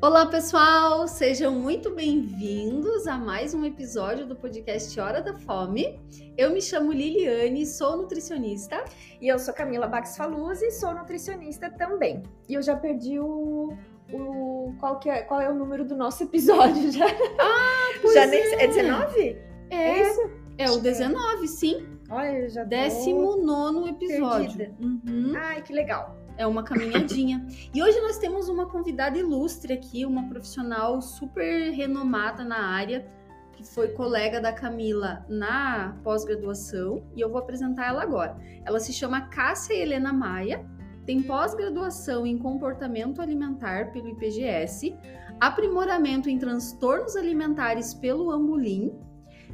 Olá, pessoal! Sejam muito bem-vindos a mais um episódio do podcast Hora da Fome. Eu me chamo Liliane, sou nutricionista. E eu sou Camila Bax Faluzzi, sou nutricionista também. E eu já perdi o. o qual, que é, qual é o número do nosso episódio já? Ah, pois já é. Nem, é 19? É, É isso? é o 19, sim. Olha, eu já tô 19 episódio. Uhum. Ai, que legal. É uma caminhadinha. e hoje nós temos uma convidada ilustre aqui, uma profissional super renomada na área, que foi colega da Camila na pós-graduação, e eu vou apresentar ela agora. Ela se chama Cássia Helena Maia, tem pós-graduação em comportamento alimentar pelo IPGS, aprimoramento em transtornos alimentares pelo Ambulim,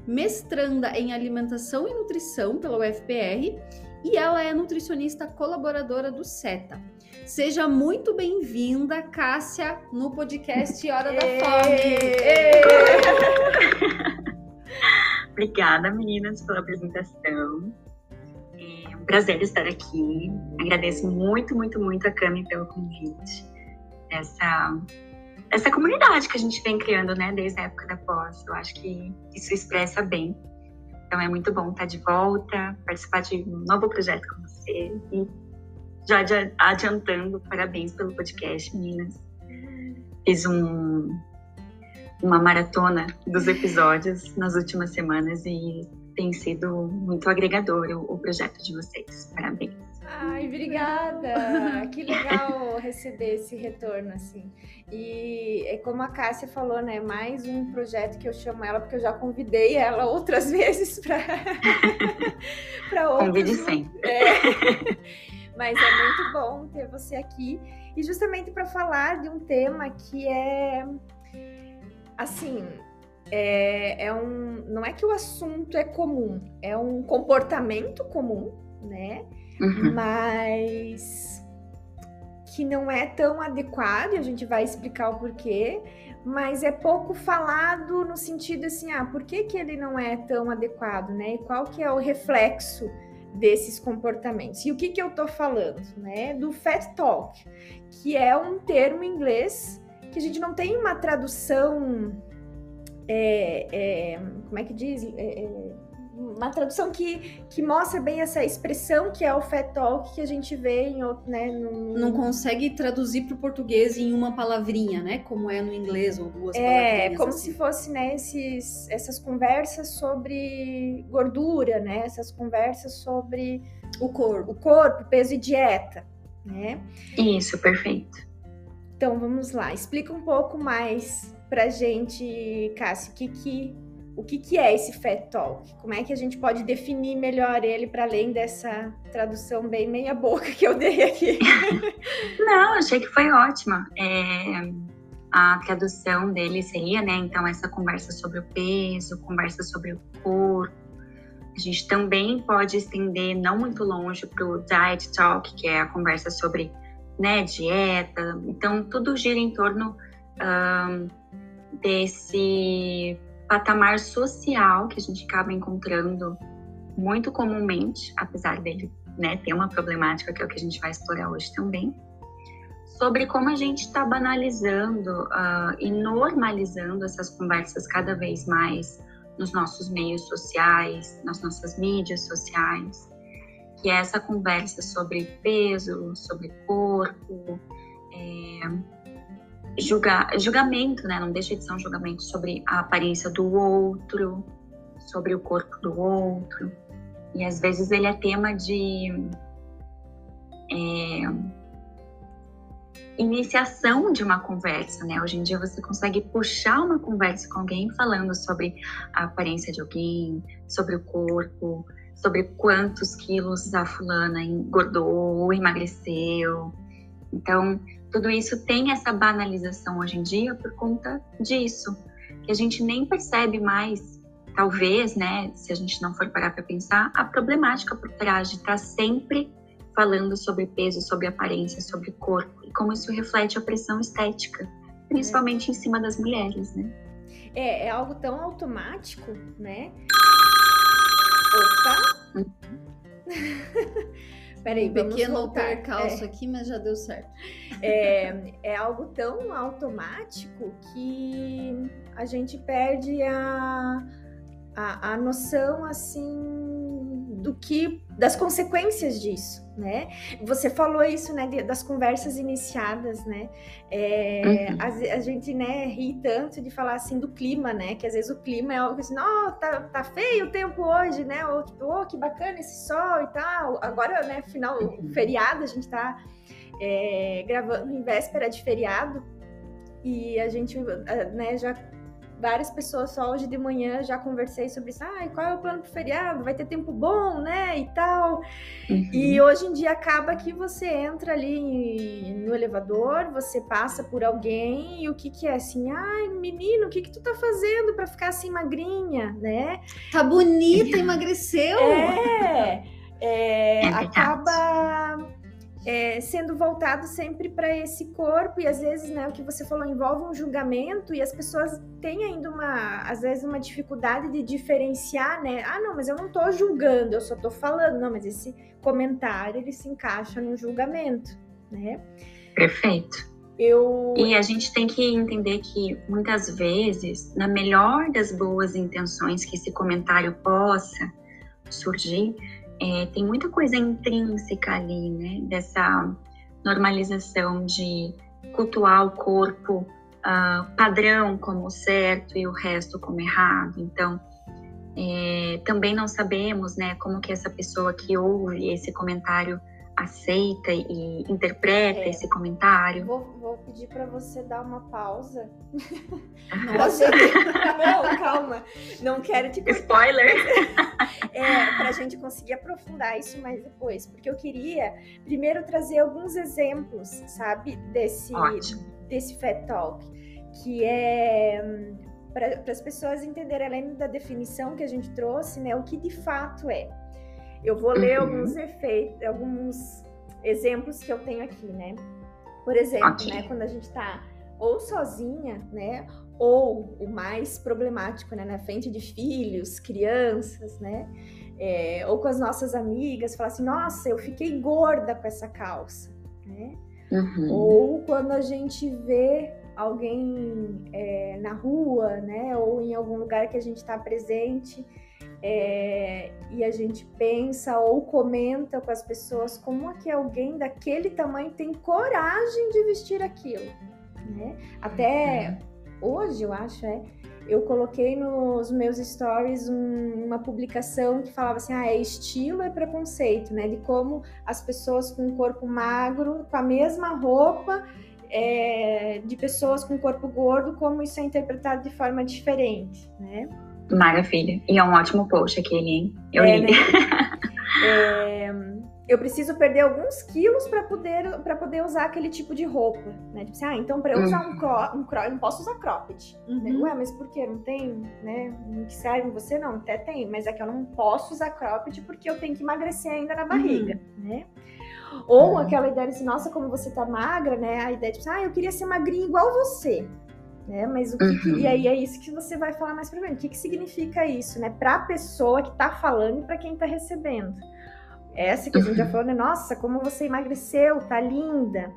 mestranda em alimentação e nutrição pela UFPR e ela é nutricionista colaboradora do SETA. Seja muito bem-vinda, Cássia, no podcast Hora da Fome. Obrigada, meninas, pela apresentação. É um prazer estar aqui. Agradeço muito, muito, muito a Cami pelo convite. Essa, essa comunidade que a gente vem criando, né, desde a época da pós. Eu acho que isso expressa bem. Então é muito bom estar de volta, participar de um novo projeto com você. E já adi- adiantando, parabéns pelo podcast, meninas. Fiz um, uma maratona dos episódios nas últimas semanas e tem sido muito agregador o, o projeto de vocês. Parabéns. Ai, obrigada! Que legal receber esse retorno, assim. E é como a Cássia falou, né? Mais um projeto que eu chamo ela, porque eu já convidei ela outras vezes para para outros. Convide sempre. É. Mas é muito bom ter você aqui e justamente para falar de um tema que é assim, é, é um, não é que o assunto é comum, é um comportamento comum, né? Uhum. Mas que não é tão adequado, e a gente vai explicar o porquê, mas é pouco falado no sentido assim, ah, por que, que ele não é tão adequado, né? E qual que é o reflexo desses comportamentos? E o que que eu tô falando, né? Do fat talk, que é um termo em inglês que a gente não tem uma tradução, é, é, como é que diz? É, é, uma tradução que, que mostra bem essa expressão que é o fat talk que a gente vê em outro, né? No, Não consegue traduzir para o português em uma palavrinha, né? Como é no inglês ou duas É, palavrinhas. como assim. se fosse, né, esses, essas conversas sobre gordura, né? Essas conversas sobre o corpo. o corpo, peso e dieta, né? Isso, perfeito. Então vamos lá, explica um pouco mais pra gente, Cássio, o que que, o que que é esse fat talk? Como é que a gente pode definir melhor ele para além dessa tradução bem meia boca que eu dei aqui? Não, achei que foi ótima. É, a tradução dele seria, né? Então, essa conversa sobre o peso, conversa sobre o corpo. A gente também pode estender não muito longe para o diet talk, que é a conversa sobre né, dieta. Então, tudo gira em torno ahn, desse patamar social que a gente acaba encontrando muito comumente, apesar dele né, ter uma problemática que é o que a gente vai explorar hoje também, sobre como a gente está banalizando ah, e normalizando essas conversas cada vez mais nos nossos meios sociais, nas nossas mídias sociais, que é essa conversa sobre peso, sobre corpo, é, julga, julgamento, né? Não deixa de ser um julgamento sobre a aparência do outro, sobre o corpo do outro. E às vezes ele é tema de é, iniciação de uma conversa, né? Hoje em dia você consegue puxar uma conversa com alguém falando sobre a aparência de alguém, sobre o corpo, sobre quantos quilos a fulana engordou ou emagreceu. Então, tudo isso tem essa banalização hoje em dia por conta disso, que a gente nem percebe mais, talvez, né, se a gente não for parar para pensar, a problemática por trás de estar sempre falando sobre peso, sobre aparência, sobre corpo e como isso reflete a pressão estética, principalmente em cima das mulheres, né? É, é algo tão automático, né? Opa! Peraí, um pequeno voltar. percalço aqui, mas já deu certo. É, é algo tão automático que a gente perde a, a, a noção assim do que das consequências disso, né? Você falou isso, né, das conversas iniciadas, né? É, Uhum. a, a gente, né, ri tanto de falar assim do clima, né? Que às vezes o clima é algo assim, ó, tá, tá feio o tempo hoje, né? Ou tipo, oh, que bacana esse sol e tal. Agora, né, final Uhum. feriado, a gente tá é, gravando em véspera de feriado e a gente, né, já várias pessoas só hoje de manhã já conversei sobre isso. Ai, qual é o plano pro feriado? Vai ter tempo bom, né? E tal. Uhum. E hoje em dia acaba que você entra ali no elevador, você passa por alguém e o que que é assim? Ai, menino, o que que tu tá fazendo pra ficar assim magrinha, né? Tá bonita, emagreceu. É, é, É acaba é, sendo voltado sempre para esse corpo e às vezes, né, o que você falou envolve um julgamento e as pessoas têm ainda uma, às vezes, uma dificuldade de diferenciar, né? Ah, não, mas eu não tô julgando, eu só tô falando. Não, mas esse comentário ele se encaixa no julgamento, né? Perfeito. Eu E a gente tem que entender que muitas vezes, na melhor das boas intenções que esse comentário possa surgir, é, tem muita coisa intrínseca ali, né? Dessa normalização de cultuar o corpo ah, padrão como certo e o resto como errado. Então, é, também não sabemos, né, como que essa pessoa que ouve esse comentário aceita e interpreta É. esse comentário. vou, vou pedir para você dar uma pausa. Nossa, não, calma. Não quero te cortar. Spoiler! é, para a gente conseguir aprofundar isso mais depois, porque eu queria primeiro trazer alguns exemplos, sabe, desse Ótimo. desse Fat Talk, que é para as pessoas entenderem além da definição que a gente trouxe, né, o que de fato é. Eu vou ler Uhum. alguns efeitos, alguns exemplos que eu tenho aqui, né? Por exemplo, né, quando a gente tá ou sozinha, né, ou o mais problemático, né, na frente de filhos, crianças, né, é, ou com as nossas amigas, falar assim, nossa, eu fiquei gorda com essa calça, né? Uhum. Ou quando a gente vê alguém é, na rua, né, ou em algum lugar que a gente está presente é, e a gente pensa ou comenta com as pessoas como é que alguém daquele tamanho tem coragem de vestir aquilo, né? Até hoje, eu acho, é, eu coloquei nos meus stories um- uma publicação que falava assim, ah, é estilo e preconceito, né? De como as pessoas com corpo magro, com a mesma roupa, é, de pessoas com corpo gordo, como isso é interpretado de forma diferente, né? Maravilha. E é um ótimo post aquele, hein? Eu É, li. né? É, eu preciso perder alguns quilos para poder para poder usar aquele tipo de roupa, né? Tipo assim, ah, então para eu usar um cro, um cro, eu não posso usar cropped. né? Uhum. Ué, mas por quê? Não tem, né? Um que serve em você? Não, até tem, mas é que eu não posso usar cropped porque eu tenho que emagrecer ainda na barriga, né? Ou Uhum. aquela ideia de assim, nossa, como você tá magra, né? A ideia de tipo, ah, eu queria ser magrinha igual você. Né? Mas o que, Uhum. e aí é isso que você vai falar mais pra mim. O que, que significa isso, né? Pra pessoa que tá falando e pra quem tá recebendo. Essa que a gente já Uhum. falou, né? Nossa, como você emagreceu, tá linda.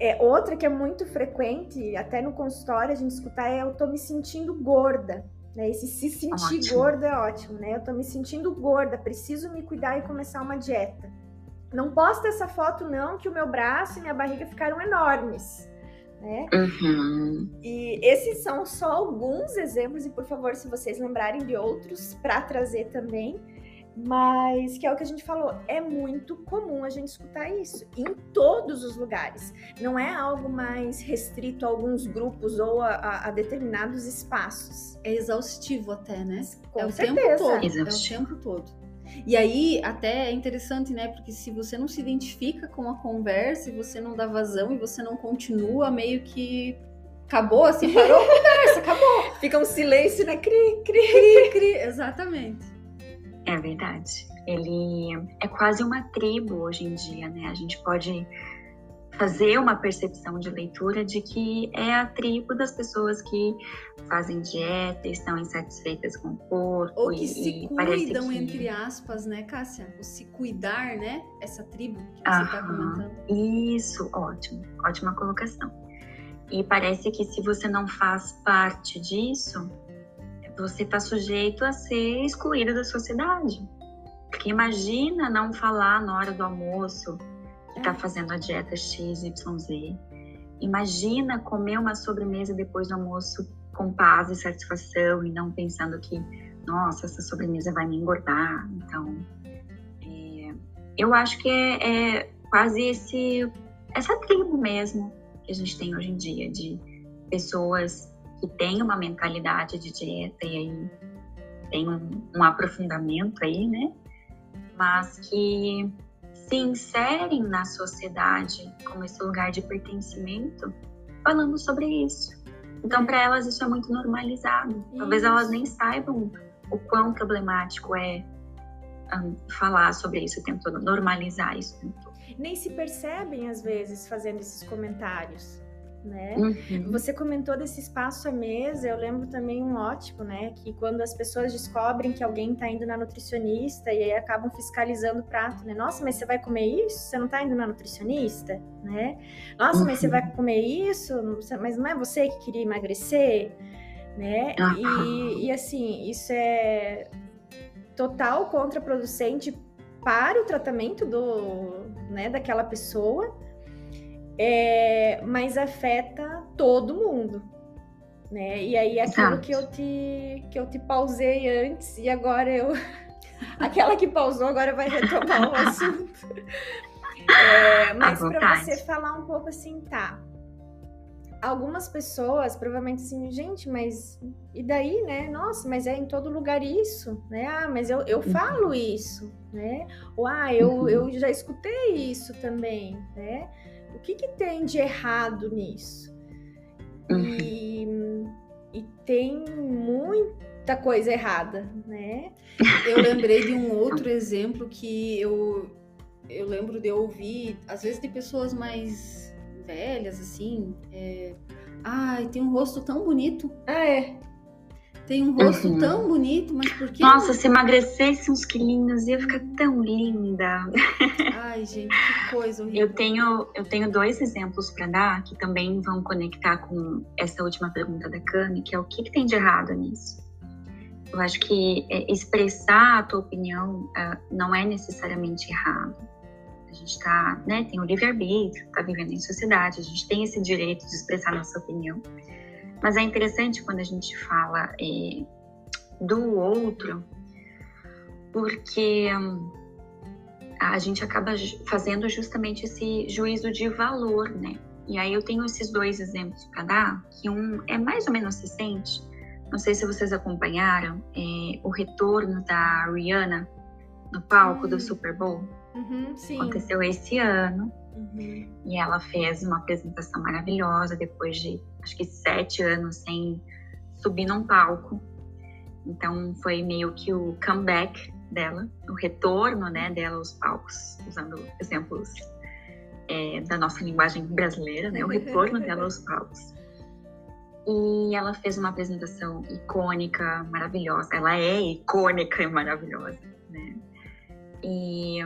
É, outra que é muito frequente, até no consultório a gente escutar, é eu tô me sentindo gorda. Né? Esse se sentir Ótimo. gorda é ótimo, né? Eu tô me sentindo gorda, preciso me cuidar e começar uma dieta. Não posta essa foto, não, que o meu braço e minha barriga ficaram enormes. Né? Uhum. E esses são só alguns exemplos, e por favor, se vocês lembrarem de outros, para trazer também. Mas que é o que a gente falou, é muito comum a gente escutar isso em todos os lugares. Não é algo mais restrito a alguns grupos ou a, a- a determinados espaços. É exaustivo até, né? Com é o certeza. tempo todo. É o Exaustivo. tempo todo. E aí, até é interessante, né? Porque se você não se identifica com a conversa e você não dá vazão e você não continua, meio que acabou, assim, parou a conversa, acabou. Fica um silêncio, né? Cri, cri. Cri, cri. Exatamente. É verdade. Ele é quase uma tribo hoje em dia, né? A gente pode fazer uma percepção de leitura de que é a tribo das pessoas que fazem dieta, estão insatisfeitas com o corpo. Ou que e, se cuidam, que... entre aspas, né, Cássia? O se cuidar, né? Essa tribo que você está comentando. Isso, ótimo, ótima colocação. E parece que se você não faz parte disso, você está sujeito a ser excluído da sociedade. Porque imagina não falar na hora do almoço está fazendo a dieta XYZ. Imagina comer uma sobremesa depois do almoço com paz e satisfação e não pensando que, nossa, essa sobremesa vai me engordar. Então, é, eu acho que é, é quase esse, essa tribo mesmo que a gente tem hoje em dia, de pessoas que têm uma mentalidade de dieta e aí tem um, um aprofundamento aí, né? Mas que se inserem na sociedade como esse lugar de pertencimento, falando sobre isso. Então, para elas, isso é muito normalizado. Talvez Isso. elas nem saibam o quão problemático é hum, falar sobre isso o tempo todo, normalizar isso o tempo todo. Nem se percebem, às vezes, fazendo esses comentários, né? Uhum. Você comentou desse espaço à mesa, eu lembro também um ótimo, né? Que quando as pessoas descobrem que alguém tá indo na nutricionista e aí acabam fiscalizando o prato, né? Nossa, mas você vai comer isso? Você não tá indo na nutricionista, né? Nossa, mas você Uhum. vai comer isso? Mas não é você que queria emagrecer, né? Aham. E, e assim, isso é total contraproducente para o tratamento do, né, daquela pessoa é, mas afeta todo mundo, né? E aí aquilo Exato. que eu te que eu te pausei antes e agora eu aquela que pausou agora vai retomar o assunto. É, mas para você falar um pouco assim, tá? Algumas pessoas provavelmente assim, gente, mas e daí, né? Nossa, mas é em todo lugar isso, né? Ah, mas eu, eu falo isso, né? Ou ah, eu, Uhum. eu já escutei isso também, né? O que, que tem de errado nisso? Uhum. E, e tem muita coisa errada, né? Eu lembrei de um outro exemplo que eu, eu lembro de ouvir, às vezes de pessoas mais velhas, assim. É, Ai, tem um rosto tão bonito. Ah, é. Tem um rosto Uhum. tão bonito, mas por que. Nossa, se emagrecesse uns quilinhos, ia ficar tão linda. Ai, gente, que coisa horrível. Eu tenho, eu tenho dois exemplos para dar que também vão conectar com essa última pergunta da Cami, que é o que, que tem de errado nisso. Eu acho que é, expressar a tua opinião ah, não é necessariamente errado. A gente tá, né, tem o livre-arbítrio, tá vivendo em sociedade, a gente tem esse direito de expressar nossa opinião. Mas é interessante quando a gente fala eh, do outro, porque a gente acaba fazendo justamente esse juízo de valor, né? E aí eu tenho esses dois exemplos para dar, que um é mais ou menos recente. Não sei se vocês acompanharam é, o retorno da Rihanna no palco do Hum. Super Bowl. Uhum. Aconteceu esse ano Uhum. e ela fez uma apresentação maravilhosa depois de acho que sete anos sem subir num palco. Então foi meio que o comeback dela, o retorno né, dela aos palcos, usando exemplos é, da nossa linguagem brasileira, né, o retorno dela aos palcos. E ela fez uma apresentação icônica, maravilhosa. Ela é icônica e maravilhosa, né? E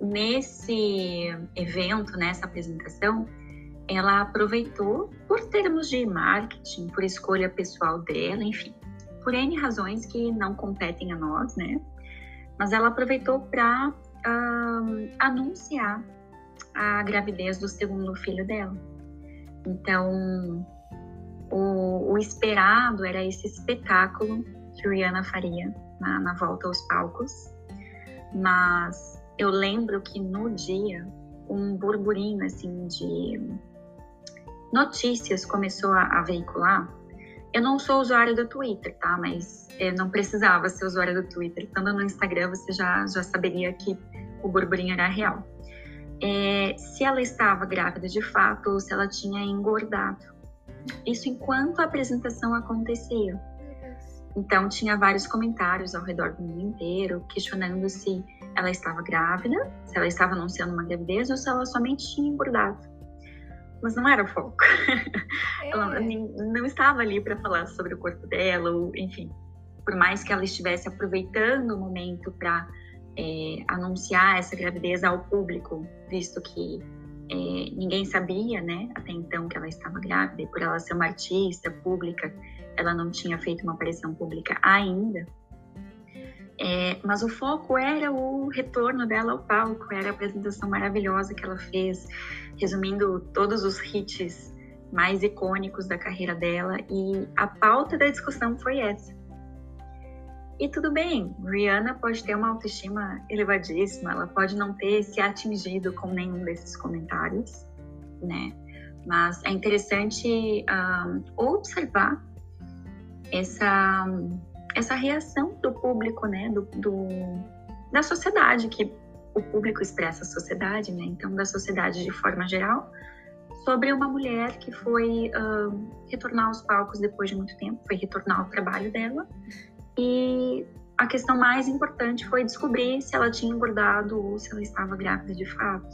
nesse evento, nessa apresentação, ela aproveitou por termos de marketing, por escolha pessoal dela, enfim, por N razões que não competem a nós, né? Mas ela aproveitou para anunciar a gravidez do segundo filho dela. Então, o, o esperado era esse espetáculo que Rihanna faria na, na volta aos palcos, mas eu lembro que no dia um burburinho assim de notícias começou a, a veicular. Eu não sou usuária do Twitter, tá? Mas eu não precisava ser usuária do Twitter. Estando no Instagram, você já, já saberia que o burburinho era real. É, se ela estava grávida de fato ou se ela tinha engordado. Isso enquanto a apresentação acontecia. Então, tinha vários comentários ao redor do mundo inteiro questionando se ela estava grávida, se ela estava anunciando uma gravidez ou se ela somente tinha engordado. mas não era o foco. É. ela não estava ali para falar sobre o corpo dela, ou enfim, por mais que ela estivesse aproveitando o momento para é, anunciar essa gravidez ao público, visto que é, ninguém sabia, né, até então que ela estava grávida, e por ela ser uma artista pública, ela não tinha feito uma aparição pública ainda. É, mas o foco era o retorno dela ao palco, era a apresentação maravilhosa que ela fez, resumindo todos os hits mais icônicos da carreira dela, e a pauta da discussão foi essa. E tudo bem, Rihanna pode ter uma autoestima elevadíssima, ela pode não ter se atingido com nenhum desses comentários, né? Mas é interessante um, observar essa, essa reação do público, né? Do, do, da sociedade, que o público expressa a sociedade, né? Então, da sociedade de forma geral, sobre uma mulher que foi um, retornar aos palcos depois de muito tempo, foi retornar ao trabalho dela e a questão mais importante foi descobrir se ela tinha engordado ou se ela estava grávida de fato.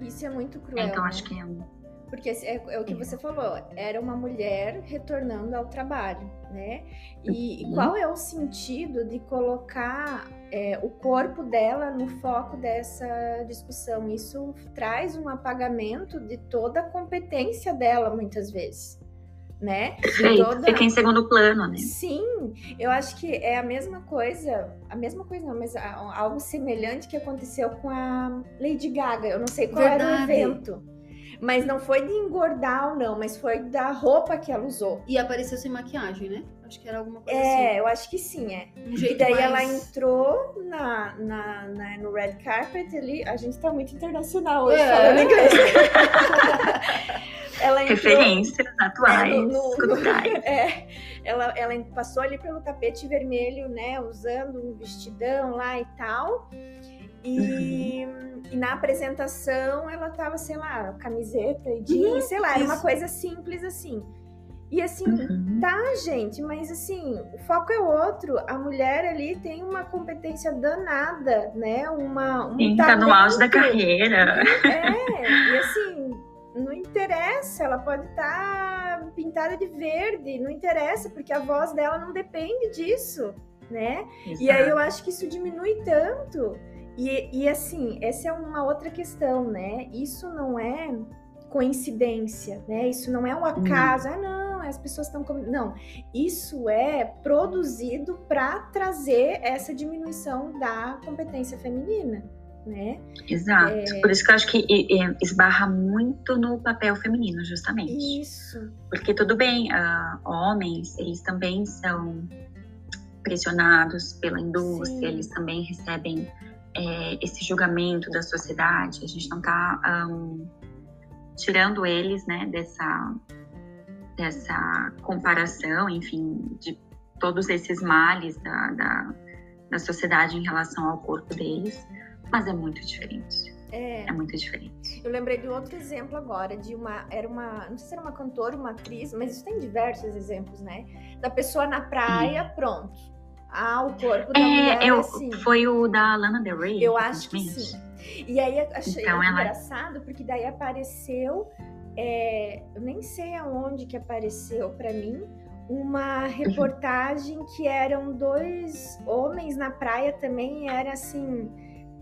Isso é muito cruel. Então né? acho que é um... Porque é, é, o que você falou, era uma mulher retornando ao trabalho, né? E, uhum. qual é o sentido de colocar é, o corpo dela no foco dessa discussão? Isso traz um apagamento de toda a competência dela, muitas vezes né? Sim, toda... fica em segundo plano, né? Sim, eu acho que é a mesma coisa, a mesma coisa não, mas algo semelhante que aconteceu com a Lady Gaga. Eu não sei qual Verdade. era o evento. Mas não foi de engordar ou não, mas foi da roupa que ela usou. E apareceu sem maquiagem, né? Acho que era alguma coisa é, assim. É, eu acho que sim, é. Um e daí mais... ela entrou na, na, na, no red carpet ali. A gente tá muito internacional hoje, é. falando inglês. ela entrou, Referências atuais, é, no, culturais. É, ela, ela passou ali pelo tapete vermelho, né? Usando um vestidão lá e tal. E, uhum. e, na apresentação ela tava, sei lá, camiseta e jeans, uhum, sei lá, era uma coisa simples assim. E assim, uhum. tá, gente, mas assim, o foco é outro. A mulher ali tem uma competência danada, né? Uma. Um Sim, tá no auge da carreira. É, e assim, não interessa, ela pode estar tá pintada de verde, não interessa, porque a voz dela não depende disso, né? Exato. E aí eu acho que isso diminui tanto. E, e assim, essa é uma outra questão, né? Isso não é coincidência, né? Isso não é um acaso. Não. Ah, não, as pessoas estão. Não, isso é produzido para trazer essa diminuição da competência feminina. Né? Exato. É... Por isso que eu acho que esbarra muito no papel feminino, justamente. Isso. Porque tudo bem, uh, homens, eles também são pressionados pela indústria, Sim. eles também recebem é, esse julgamento da sociedade, a gente não está um, tirando eles né, dessa, dessa comparação, enfim, de todos esses males da, da, da sociedade em relação ao corpo deles, mas é muito diferente. É. é. muito diferente. Eu lembrei de outro exemplo agora, de uma. Era uma. Não sei se era uma cantora, uma atriz, mas isso tem diversos exemplos, né? Da pessoa na praia, Sim. pronto ah, o corpo da é, mulher, eu, assim. Foi o da Lana Del Rey. Eu acho que sim. E aí achei então, engraçado, ela... porque daí apareceu, é, eu nem sei aonde que apareceu para mim, uma reportagem que eram dois homens na praia também, era assim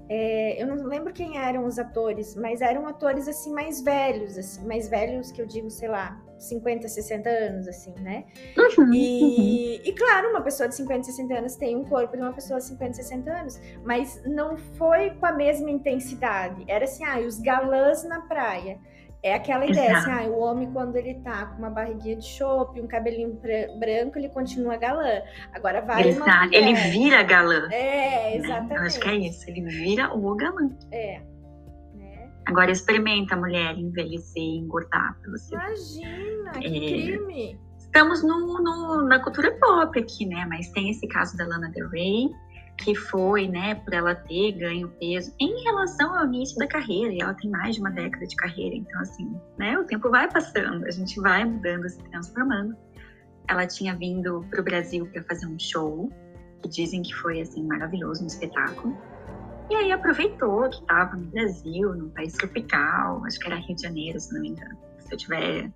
é, eu não lembro quem eram os atores, mas eram atores assim mais velhos, assim, mais velhos que eu digo, sei lá, 50, 60 anos, assim, né? Uhum, e, uhum. e claro, uma pessoa de 50, 60 anos tem um corpo de uma pessoa de 50, 60 anos, mas não foi com a mesma intensidade. Era assim, ah, os galãs na praia. É aquela ideia, assim, ah, o homem quando ele tá com uma barriguinha de chope, um cabelinho branco, ele continua galã. Agora vai Exato. uma mulher. Ele vira galã. É, exatamente. Né? Eu acho que é isso, ele vira o galã. É. Agora experimenta a mulher envelhecer e engordar você. Imagina, que é... crime. Estamos no, no, na cultura pop aqui, né? Mas tem esse caso da Lana Del Rey, que foi, né, por ela ter ganho peso em relação ao início da carreira, e ela tem mais de uma década de carreira, então assim, né, o tempo vai passando, a gente vai mudando, se transformando. Ela tinha vindo para o Brasil para fazer um show, que dizem que foi assim maravilhoso, um espetáculo. E aí aproveitou que estava no Brasil, num país tropical, acho que era Rio de Janeiro, se não me engano. Se eu tiver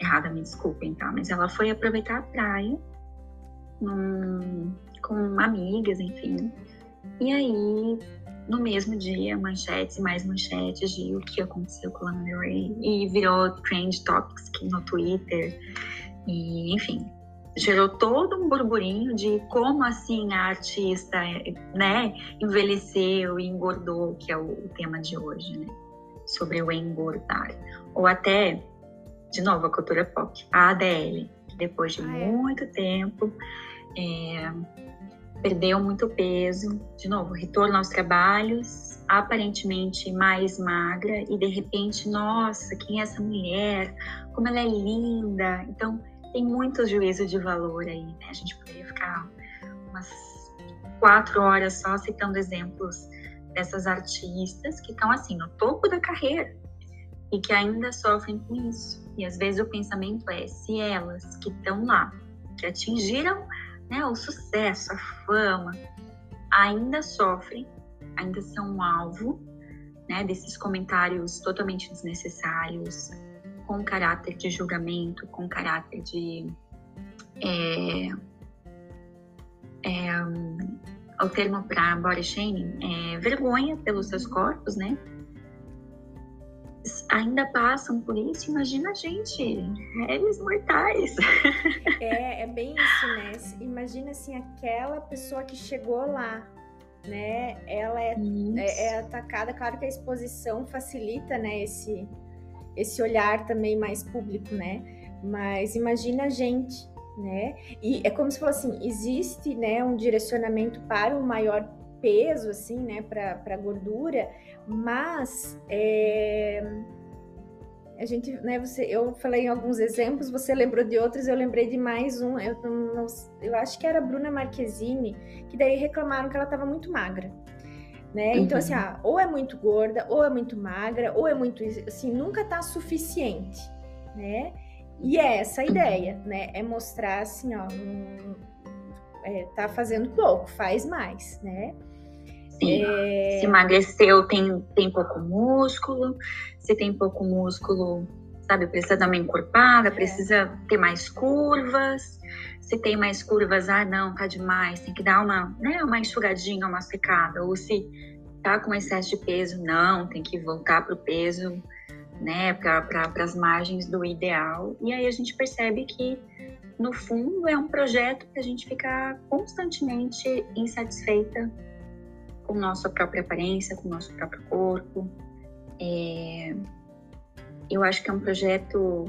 errada, me desculpem, tá? Mas ela foi aproveitar a praia num, com amigas, enfim. E aí, no mesmo dia, manchetes e mais manchetes de o que aconteceu com Lana Del Rey. E virou trend topics no Twitter. E, enfim, gerou todo um burburinho de como assim a artista, né, envelheceu e engordou, que é o, tema de hoje, né? Sobre o engordar. Ou até, de novo, a cultura pop, a ADL, que depois de ah, é? muito tempo é, perdeu muito peso, de novo, retorno aos trabalhos, aparentemente mais magra, e de repente, nossa, quem é essa mulher? Como ela é linda! Então, tem muito juízo de valor aí, né? A gente poderia ficar umas quatro horas só citando exemplos dessas artistas que estão assim no topo da carreira e que ainda sofrem com isso. E às vezes o pensamento é se elas que estão lá, que atingiram né, o sucesso, a fama, ainda sofrem, ainda são um alvo né, desses comentários totalmente desnecessários, com caráter de julgamento, com caráter de. É, é, o termo para body shaming é vergonha pelos seus corpos, né? Ainda passam por isso, imagina a gente, réis mortais. É, é bem isso, né? Imagina assim, aquela pessoa que chegou lá, né? Ela é, é, é, atacada, claro que a exposição facilita, né, esse, esse olhar também mais público, né? Mas imagina a gente, né? E é como se fosse assim, existe, né, um direcionamento para um maior peso, assim, né, para gordura, mas é, a gente, né, você, eu falei em alguns exemplos, você lembrou de outros, eu lembrei de mais um, eu, não, eu acho que era a Bruna Marquezine, que daí reclamaram que ela estava muito magra né? Uhum. Então, assim, ah, ou é muito gorda, ou é muito magra, ou é muito, assim, nunca tá suficiente, né? E é essa a uhum. ideia, né? É mostrar assim, ó, um, é, tá fazendo pouco, faz mais, né? Sim. É... Se emagreceu, tem, tem pouco músculo, se tem pouco músculo, sabe, precisa dar uma encorpada, é. precisa ter mais curvas. Se tem mais curvas, ah, não, tá demais, tem que dar uma, né, uma enxugadinha, uma secada. Ou se tá com excesso de peso, não, tem que voltar pro peso, né, para pra, as margens do ideal. E aí a gente percebe que, no fundo, é um projeto que a gente fica constantemente insatisfeita com nossa própria aparência, com nosso próprio corpo. É, eu acho que é um projeto,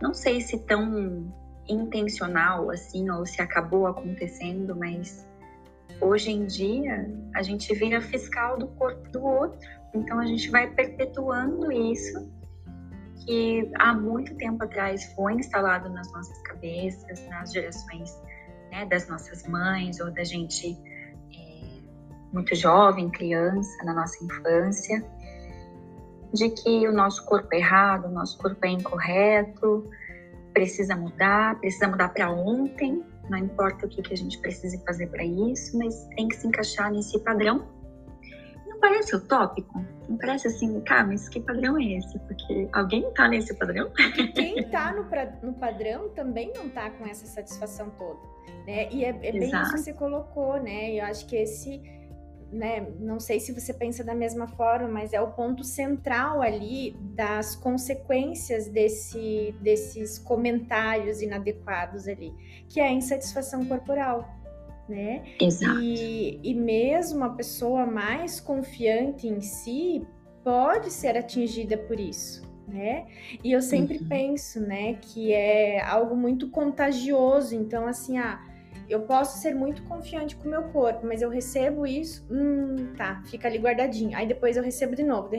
não sei se tão intencional assim, ou se acabou acontecendo, mas hoje em dia a gente vira fiscal do corpo do outro. Então a gente vai perpetuando isso que há muito tempo atrás foi instalado nas nossas cabeças, nas gerações né, das nossas mães ou da gente é, muito jovem, criança, na nossa infância de que o nosso corpo é errado, o nosso corpo é incorreto, precisa mudar, precisa mudar para ontem, não importa o que, que a gente precise fazer para isso, mas tem que se encaixar nesse padrão. Não parece utópico? Não parece assim, cara, mas que padrão é esse? Porque alguém está nesse padrão? quem está no, no, padrão também não está com essa satisfação toda, né? E é, é bem isso que você colocou, né? Eu acho que esse né, não sei se você pensa da mesma forma, mas é o ponto central ali das consequências desse, desses comentários inadequados ali, que é a insatisfação corporal, né? Exato. E, e mesmo a pessoa mais confiante em si pode ser atingida por isso. Né? E eu sempre uhum. penso, né, que é algo muito contagioso. Então, assim, ah, eu posso ser muito confiante com o meu corpo, mas eu recebo isso, hum, tá, fica ali guardadinho. Aí depois eu recebo de novo.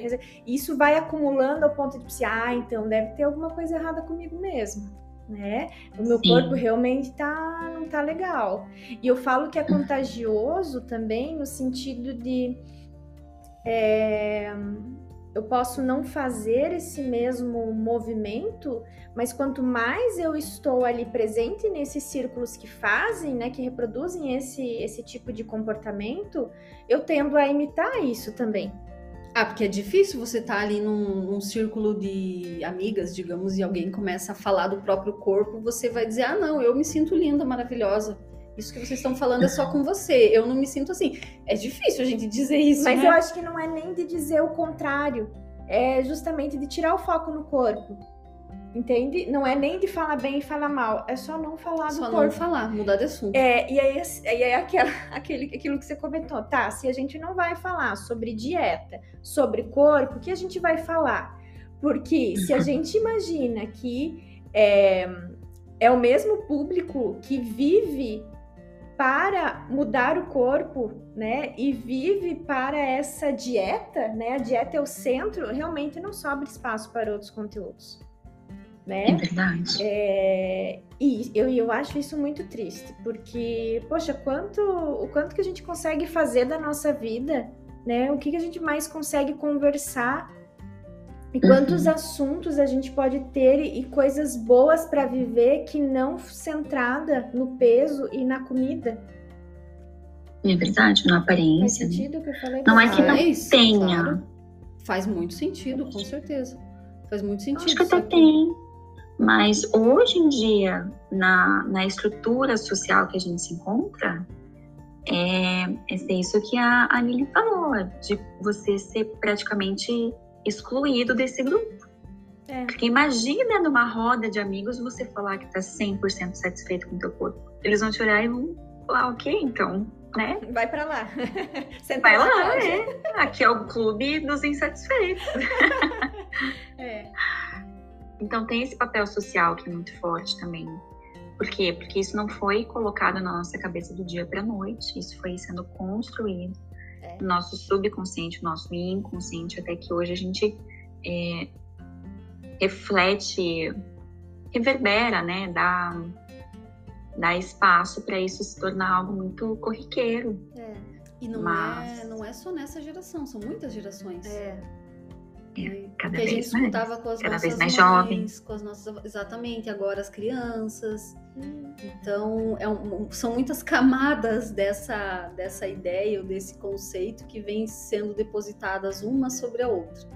Isso vai acumulando ao ponto de pensar, ah, então deve ter alguma coisa errada comigo mesmo. Né? O meu Sim. corpo realmente tá, não tá legal. E eu falo que é contagioso também no sentido de é, eu posso não fazer esse mesmo movimento, mas quanto mais eu estou ali presente nesses círculos que fazem, né, que reproduzem esse, esse tipo de comportamento, eu tendo a imitar isso também. Ah, porque é difícil você estar tá ali num, num, círculo de amigas, digamos, e alguém começa a falar do próprio corpo, você vai dizer: ah, não, eu me sinto linda, maravilhosa. Isso que vocês estão falando é só com você. Eu não me sinto assim. É difícil a gente dizer isso. Mas né? eu acho que não é nem de dizer o contrário. É justamente de tirar o foco no corpo. Entende? Não é nem de falar bem e falar mal, é só não falar só do corpo. não falar, mudar de assunto. É, e aí, e aí aquela, aquele, aquilo que você comentou, tá? Se a gente não vai falar sobre dieta, sobre corpo, o que a gente vai falar? Porque se a gente imagina que é, é o mesmo público que vive para mudar o corpo, né, e vive para essa dieta, né, a dieta é o centro, realmente não sobra espaço para outros conteúdos né? É verdade. É, e eu, eu acho isso muito triste, porque, poxa, quanto, o quanto que a gente consegue fazer da nossa vida, né? O que, que a gente mais consegue conversar e quantos uhum. assuntos a gente pode ter e coisas boas para viver que não centrada no peso e na comida. É verdade, na aparência. Faz né? sentido o que eu falei? Não é que não tenha. Claro. Faz muito sentido, com certeza. Faz muito sentido. Acho que até tem. Mas hoje em dia, na, na estrutura social que a gente se encontra, é, é isso que a Anili falou, de você ser praticamente excluído desse grupo. É. Porque imagina numa roda de amigos você falar que tá 100% satisfeito com o teu corpo. Eles vão te olhar e vão falar, ok, então, né? Vai para lá. Vai lá, é. Aqui é o clube dos insatisfeitos. é. Então tem esse papel social que é muito forte também. Por quê? Porque isso não foi colocado na nossa cabeça do dia para a noite, isso foi sendo construído é. no nosso subconsciente, no nosso inconsciente, até que hoje a gente é, reflete, reverbera, né? Dá, dá espaço para isso se tornar algo muito corriqueiro. É. E não, Mas... é, não é só nessa geração, são muitas gerações. É. Cada que a gente escutava com as cada nossas vez mais mães, jovem. com as nossas exatamente agora as crianças. Hum. Então é um, são muitas camadas dessa dessa ideia ou desse conceito que vem sendo depositadas uma sobre a outra.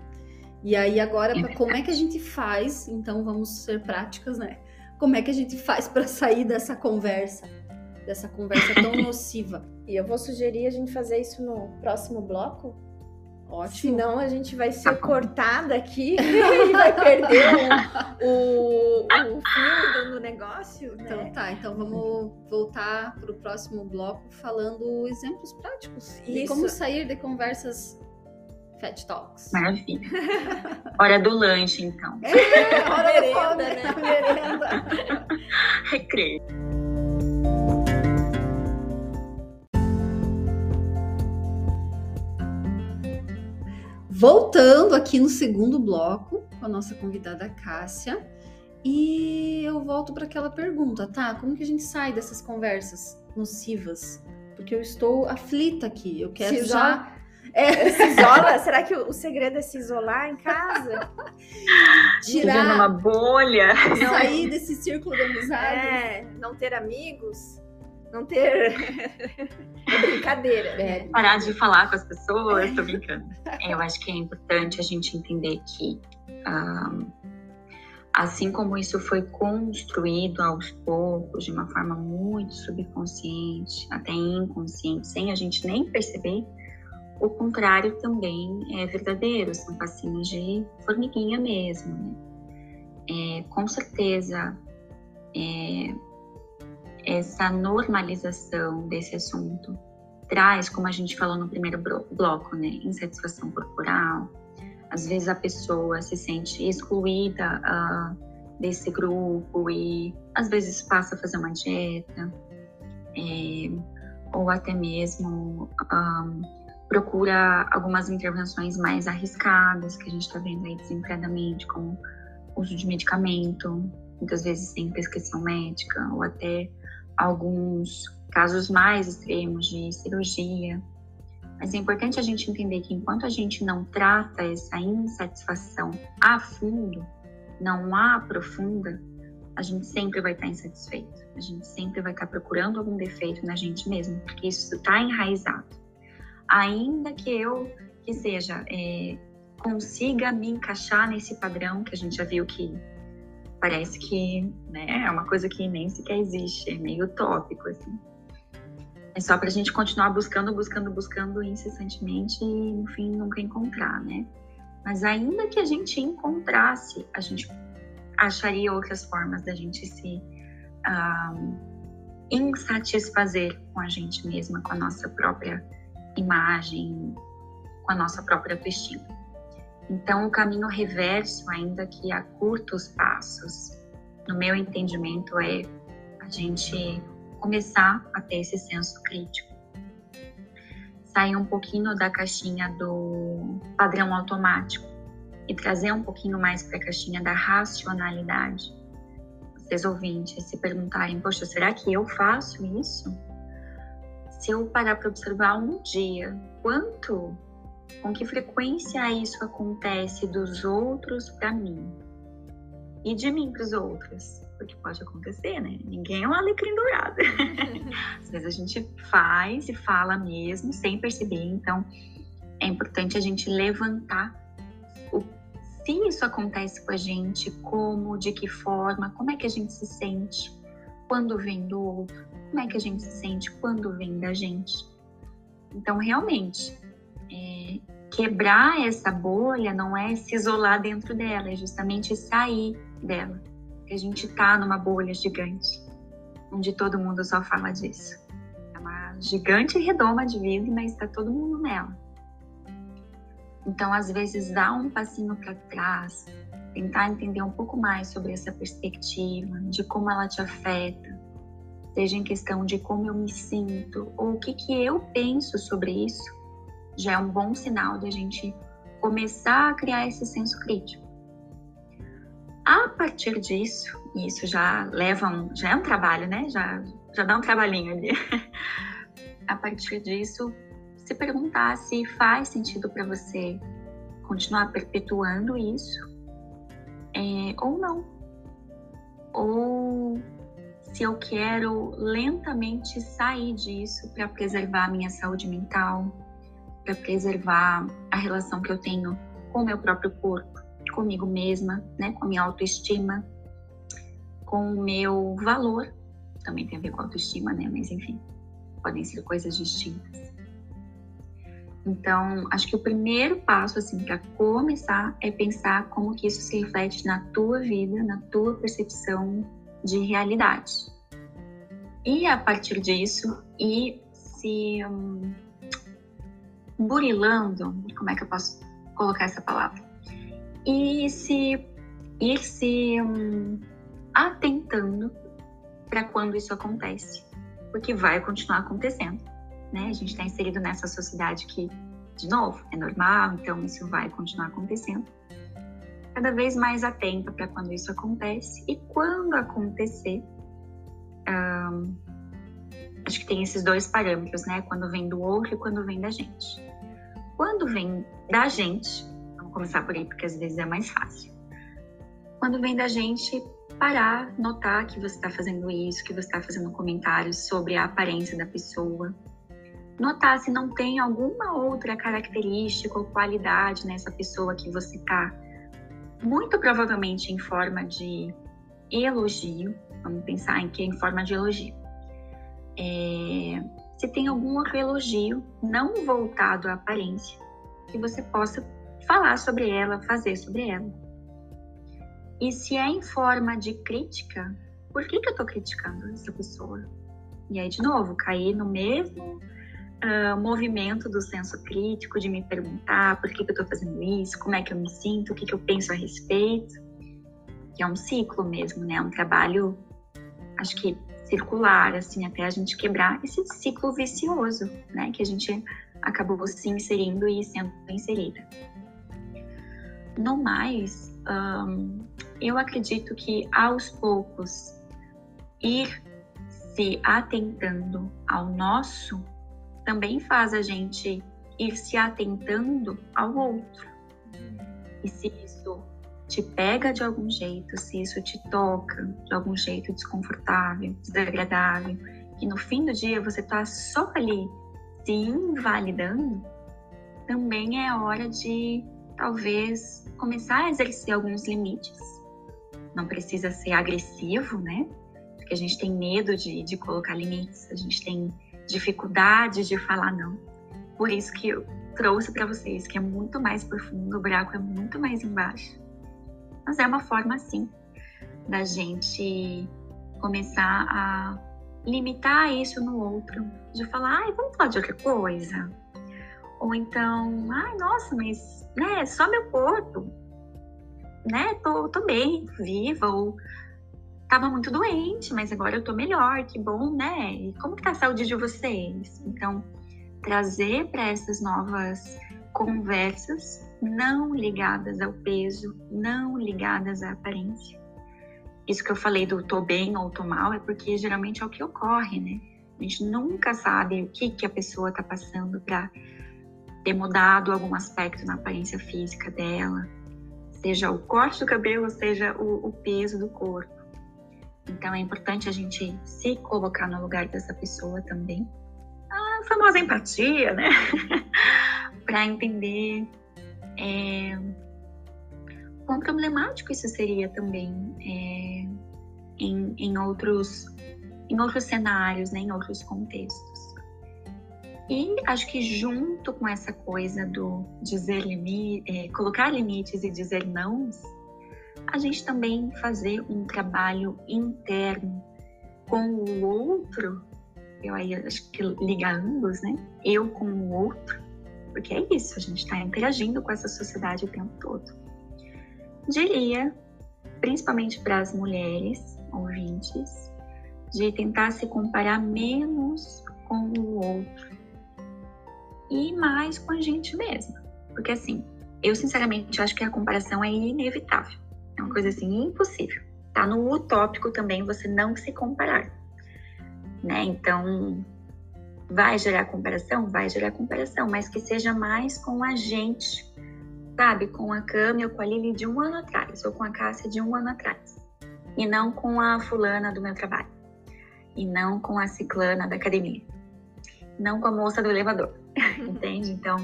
E aí agora é como é que a gente faz? Então vamos ser práticas, né? Como é que a gente faz para sair dessa conversa, dessa conversa tão nociva? E eu vou sugerir a gente fazer isso no próximo bloco, Ótimo. Senão a gente vai ser tá cortada aqui e vai perder o, o, o fio do negócio. Então né? tá, então vamos voltar para o próximo bloco falando exemplos práticos Isso. e como sair de conversas Fat Talks. Maravilha. Hora do lanche, então. É, hora merenda, né? Merenda. Recreio. Voltando aqui no segundo bloco com a nossa convidada Cássia. E eu volto para aquela pergunta, tá? Como que a gente sai dessas conversas nocivas? Porque eu estou aflita aqui. Eu quero se já. É. Se isola? Será que o segredo é se isolar em casa? Tirar uma bolha. Sair desse círculo de amizade. É, não ter amigos não ter é brincadeira. É, parar de falar com as pessoas, tô brincando. É, eu acho que é importante a gente entender que um, assim como isso foi construído aos poucos, de uma forma muito subconsciente, até inconsciente, sem a gente nem perceber, o contrário também é verdadeiro, são passinhos de formiguinha mesmo, né? É, com certeza, é, essa normalização desse assunto traz, como a gente falou no primeiro bloco, né, insatisfação corporal. Às vezes a pessoa se sente excluída uh, desse grupo e às vezes passa a fazer uma dieta, é, ou até mesmo um, ah, procura algumas intervenções mais arriscadas que a gente está vendo aí desenfreadamente, como uso de medicamento, muitas vezes sem prescrição médica, ou até alguns casos mais extremos de cirurgia. Mas é importante a gente entender que enquanto a gente não trata essa insatisfação a fundo, não a aprofunda, a gente sempre vai estar insatisfeito. A gente sempre vai estar procurando algum defeito na gente mesmo, porque isso está enraizado. Ainda que eu que seja, é, consiga me encaixar nesse padrão que a gente já viu que parece que né, é uma coisa que nem sequer existe, é meio utópico, assim. É só para a gente continuar buscando, buscando, buscando incessantemente e, no fim, nunca encontrar, né? Mas ainda que a gente encontrasse, a gente acharia outras formas da gente se insatisfazer com a gente mesma, com a nossa própria imagem, com a nossa própria autoestima. Então, o caminho reverso, ainda que a curtos passos, no meu entendimento, é a gente começar a ter esse senso crítico. Sair um pouquinho da caixinha do padrão automático e trazer um pouquinho mais para a caixinha da racionalidade. Vocês ouvintes se perguntarem: poxa, será que eu faço isso? Se eu parar para observar um dia, quanto com que frequência isso acontece dos outros para mim e de mim para os outros? Porque pode acontecer, né? Ninguém é um alecrim dourado. Às vezes a gente faz e fala mesmo sem perceber. Então é importante a gente levantar o se isso acontece com a gente, como, de que forma, como é que a gente se sente quando vem do outro, como é que a gente se sente quando vem da gente. Então, realmente, quebrar essa bolha não é se isolar dentro dela, é justamente sair dela. A gente tá numa bolha gigante, onde todo mundo só fala disso. É uma gigante redoma de vida, mas está todo mundo nela. Então, às vezes, dar um passinho para trás, tentar entender um pouco mais sobre essa perspectiva, de como ela te afeta, seja em questão de como eu me sinto ou o que, que eu penso sobre isso, já é um bom sinal de a gente começar a criar esse senso crítico. A partir disso, e isso já leva um, já é um trabalho, né? Já, já dá um trabalhinho ali. a partir disso, se perguntar se faz sentido para você continuar perpetuando isso é, ou não. Ou se eu quero lentamente sair disso para preservar a minha saúde mental, para preservar a relação que eu tenho com o meu próprio corpo, comigo mesma, né, com a minha autoestima, com o meu valor, também tem a ver com autoestima, né, mas enfim, podem ser coisas distintas. Então, acho que o primeiro passo assim para começar é pensar como que isso se reflete na tua vida, na tua percepção de realidade. E a partir disso, ir se um, burilando, como é que eu posso colocar essa palavra? E se ir se um, atentando para quando isso acontece, porque vai continuar acontecendo, né? A gente está inserido nessa sociedade que, de novo, é normal, então isso vai continuar acontecendo. Cada vez mais atenta para quando isso acontece e quando acontecer, um, acho que tem esses dois parâmetros, né? Quando vem do outro e quando vem da gente. Quando vem da gente, vamos começar por aí, porque às vezes é mais fácil. Quando vem da gente, parar, notar que você está fazendo isso, que você está fazendo comentários sobre a aparência da pessoa. Notar se não tem alguma outra característica ou qualidade nessa pessoa que você está, muito provavelmente em forma de elogio. Vamos pensar em que em forma de elogio. É, se tem algum outro elogio não voltado à aparência, que você possa falar sobre ela, fazer sobre ela. E se é em forma de crítica, por que, que eu estou criticando essa pessoa? E aí, de novo, cair no mesmo uh, movimento do senso crítico, de me perguntar por que, que eu estou fazendo isso, como é que eu me sinto, o que, que eu penso a respeito. Que é um ciclo mesmo, né? Um trabalho, acho que circular, assim, até a gente quebrar esse ciclo vicioso, né, que a gente acabou se inserindo e sendo inserida. No mais, eu acredito que aos poucos ir se atentando ao nosso também faz a gente ir se atentando ao outro. E se isso te pega de algum jeito, se isso te toca de algum jeito desconfortável, desagradável, que no fim do dia você tá só ali se invalidando, também é hora de talvez começar a exercer alguns limites. Não precisa ser agressivo, né? Porque a gente tem medo de, de colocar limites, a gente tem dificuldade de falar não. Por isso que eu trouxe para vocês que é muito mais profundo, o buraco é muito mais embaixo. Mas é uma forma, sim, da gente começar a limitar isso no outro, de falar, ai, vamos falar de outra coisa. Ou então, ai, nossa, mas, né, só meu corpo, né, tô, tô bem, viva, ou tava muito doente, mas agora eu tô melhor, que bom, né? E como que tá a saúde de vocês? Então, trazer para essas novas conversas não ligadas ao peso, não ligadas à aparência. Isso que eu falei do tô bem ou tô mal é porque geralmente é o que ocorre, né? A gente nunca sabe o que, que a pessoa tá passando para ter mudado algum aspecto na aparência física dela, seja o corte do cabelo, seja o, o peso do corpo. Então é importante a gente se colocar no lugar dessa pessoa também. A famosa empatia, né? para entender é, quão problemático isso seria também é, em, em, outros, em outros cenários, né? em outros contextos. E acho que junto com essa coisa do dizer limite, é, colocar limites e dizer não, a gente também fazer um trabalho interno com o outro, eu aí acho que liga ambos, né? Eu com o outro, porque é isso, a gente está interagindo com essa sociedade o tempo todo. Diria, principalmente para as mulheres ouvintes, de tentar se comparar menos com o outro e mais com a gente mesma. Porque assim, eu sinceramente acho que a comparação é inevitável. É uma coisa assim impossível. Tá no utópico também você não se comparar. Né? Então, vai gerar comparação? Vai gerar comparação, mas que seja mais com a gente, sabe? Com a Cami ou com a Lili de um ano atrás, ou com a Cássia de um ano atrás. E não com a fulana do meu trabalho. E não com a ciclana da academia. Não com a moça do elevador. Entende? Então,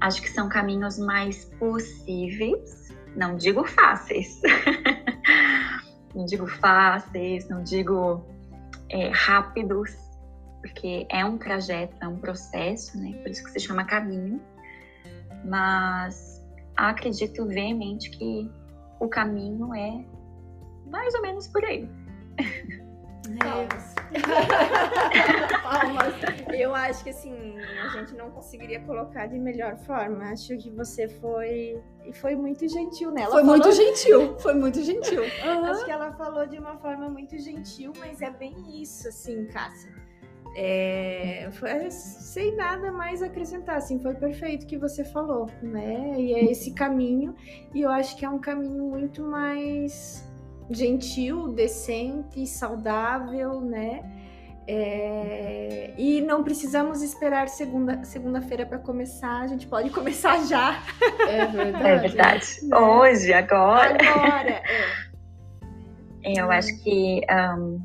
acho que são caminhos mais possíveis não digo fáceis. não digo fáceis, não digo é, rápidos, porque é um trajeto, é um processo, né? Por isso que se chama caminho. Mas acredito veemente que o caminho é mais ou menos por aí. Palmas. Palmas. Eu acho que assim, a gente não conseguiria colocar de melhor forma. Acho que você foi e foi muito gentil nela. Foi falou... muito gentil, foi muito gentil. Uhum. Acho que ela falou de uma forma muito gentil, mas é bem isso, assim, Cássia. É, foi, sem nada mais acrescentar, assim, foi perfeito o que você falou, né? E é esse caminho, e eu acho que é um caminho muito mais gentil, decente, saudável, né? É... E não precisamos esperar segunda, segunda-feira para começar, a gente pode começar já. É verdade. É verdade. Né? Hoje, agora. Agora, é. Eu acho que um,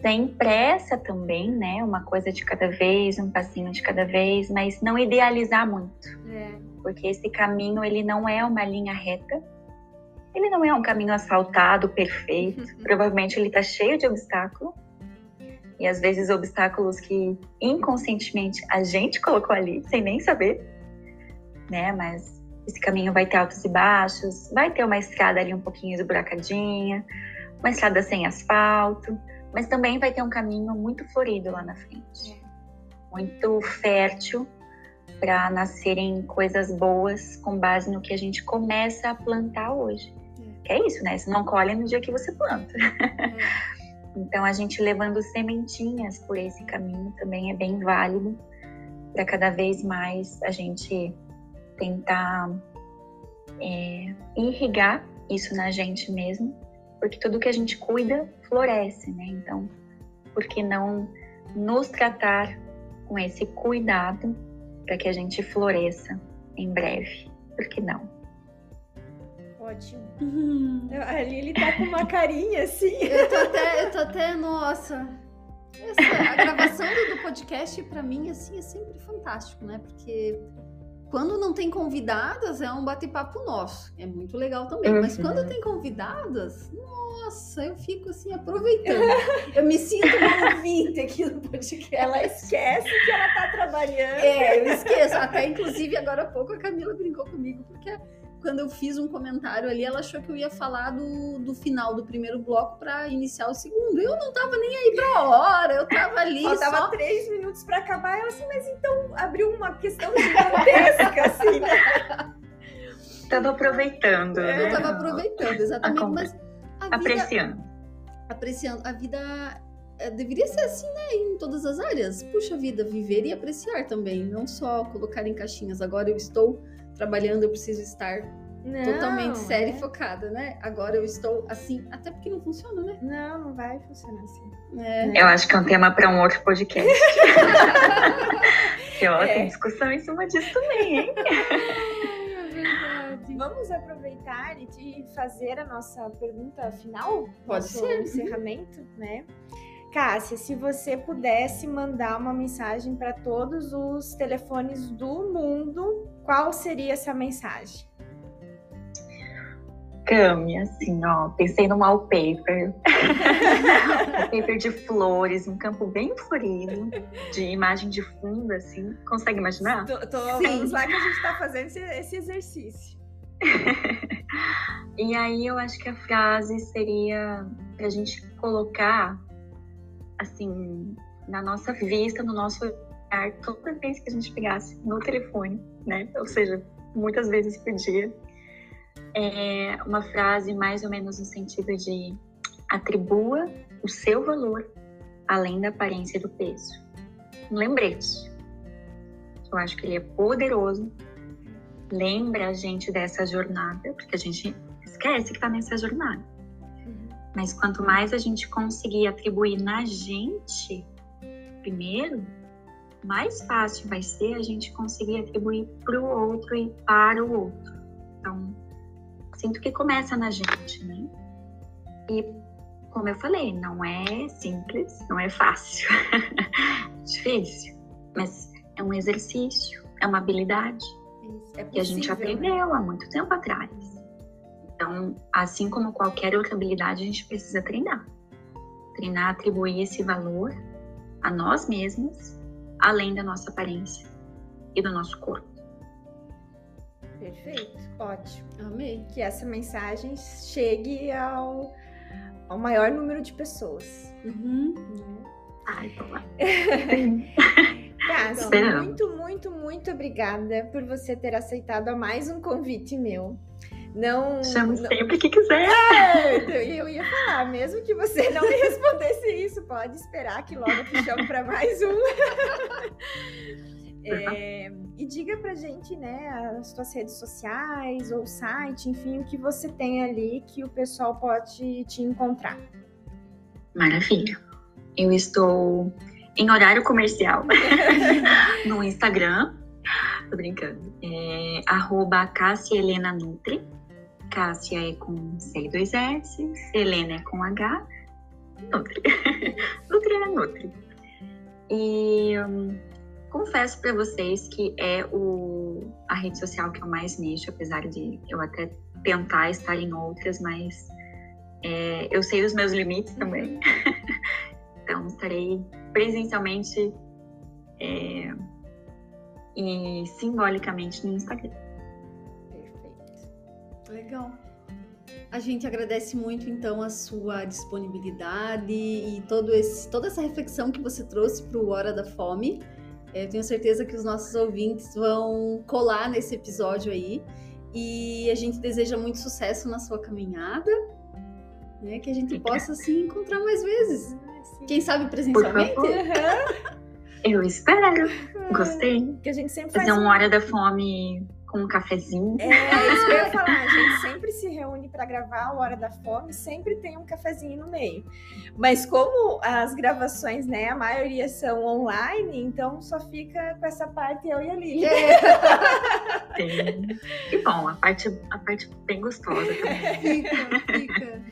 sem pressa também, né? Uma coisa de cada vez, um passinho de cada vez, mas não idealizar muito. É. Porque esse caminho, ele não é uma linha reta ele não é um caminho asfaltado, perfeito. Uhum. Provavelmente ele está cheio de obstáculos. E às vezes obstáculos que inconscientemente a gente colocou ali, sem nem saber. Né? Mas esse caminho vai ter altos e baixos, vai ter uma estrada ali um pouquinho esburacadinha, uma estrada sem asfalto, mas também vai ter um caminho muito florido lá na frente. É. Muito fértil para nascerem coisas boas com base no que a gente começa a plantar hoje que é isso, né? Você não colhe no dia que você planta. É. então, a gente levando sementinhas por esse caminho também é bem válido para cada vez mais a gente tentar é, irrigar isso na gente mesmo, porque tudo que a gente cuida floresce, né? Então, por que não nos tratar com esse cuidado para que a gente floresça em breve? Por que não? ótimo. Uhum. A Lili tá com uma carinha assim. Eu tô até, eu tô até nossa. Essa, a gravação do, podcast, para mim, assim, é sempre fantástico, né? Porque quando não tem convidadas, é um bate-papo nosso. É muito legal também. Uhum. Mas quando tem convidadas, nossa, eu fico assim aproveitando. eu me sinto uma ouvinte aqui no podcast. Ela esquece que ela tá trabalhando. É, eu esqueço. Até inclusive agora há pouco a Camila brincou comigo, porque quando eu fiz um comentário ali, ela achou que eu ia falar do, do final do primeiro bloco para iniciar o segundo. Eu não tava nem aí pra hora, eu tava ali. Faltava só... três minutos para acabar. Ela assim, mas então abriu uma questão gigantesca, assim, né? Tava aproveitando. É, eu tava aproveitando, exatamente. Mas a vida, apreciando. Apreciando. A vida é, deveria ser assim, né? Em todas as áreas. Puxa vida, viver e apreciar também. Não só colocar em caixinhas. Agora eu estou trabalhando, eu preciso estar não, totalmente séria é. e focada, né? Agora eu estou assim, até porque não funciona, né? Não, não vai funcionar assim. É. Eu acho que é um tema para um outro podcast. que ó, é. tem discussão em cima disso também, hein? É Vamos aproveitar e te fazer a nossa pergunta final? Pode ser. encerramento, né? Cássia, se você pudesse mandar uma mensagem para todos os telefones do mundo, qual seria essa mensagem? Cami, assim, ó, pensei no wallpaper. wallpaper de flores, um campo bem florido, de imagem de fundo, assim. Consegue imaginar? Tô, tô, vamos lá que a gente tá fazendo esse, esse exercício. e aí eu acho que a frase seria pra gente colocar assim, na nossa vista, no nosso toda vez que a gente pegasse no telefone, né? Ou seja, muitas vezes por dia. É uma frase mais ou menos no sentido de atribua o seu valor além da aparência do peso. Um lembrete. Eu acho que ele é poderoso. Lembra a gente dessa jornada, porque a gente esquece que está nessa jornada. Mas quanto mais a gente conseguir atribuir na gente primeiro, mais fácil vai ser a gente conseguir atribuir para o outro e para o outro. Então, sinto que começa na gente, né? E, como eu falei, não é simples, não é fácil, é difícil, mas é um exercício, é uma habilidade é possível, que a gente né? aprendeu né? há muito tempo atrás. Então, assim como qualquer outra habilidade, a gente precisa treinar. Treinar, atribuir esse valor a nós mesmos, além da nossa aparência e do nosso corpo. Perfeito, ótimo. Amei. Que essa mensagem chegue ao, ao maior número de pessoas. Uhum. Ai. Cássia, muito, muito, muito obrigada por você ter aceitado a mais um convite meu. Não. Chame sempre que quiser. É, então, eu ia falar, mesmo que você não me respondesse isso, pode esperar que logo te chamo para mais um. É, e diga pra gente, né, as suas redes sociais ou site, enfim, o que você tem ali que o pessoal pode te encontrar. Maravilha. Eu estou em horário comercial no Instagram. Tô brincando. É, arroba Cassia Helena Nutri. Cássia é com C e dois S, Helena é com H, Nutri. Nutri é Nutri. E um, confesso para vocês que é o, a rede social que eu mais mexo, apesar de eu até tentar estar em outras, mas é, eu sei os meus limites também. Então estarei presencialmente é, e simbolicamente no Instagram. Legal. A gente agradece muito então a sua disponibilidade e todo esse, toda essa reflexão que você trouxe para o Hora da Fome. Eu tenho certeza que os nossos ouvintes vão colar nesse episódio aí. E a gente deseja muito sucesso na sua caminhada, né? Que a gente possa se encontrar mais vezes. Ah, Quem sabe presencialmente? Eu espero. Gostei. Que a gente sempre fazer um Hora da Fome com um cafezinho. É, é isso que eu ia falar. A gente sempre se reúne para gravar a Hora da Fome, sempre tem um cafezinho no meio. Mas como as gravações, né, a maioria são online, então só fica com essa parte eu e a Lili. É. Que bom, a parte, a parte bem gostosa também. Fica, fica.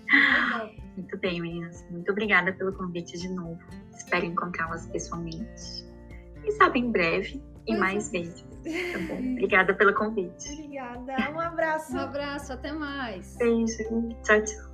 Muito bem, meninas. Muito obrigada pelo convite de novo. Espero encontrá-las pessoalmente. Quem sabe em breve e mais vezes. Tá Obrigada pelo convite. Obrigada. Um abraço. Um abraço. Até mais. Beijo. Tchau, tchau.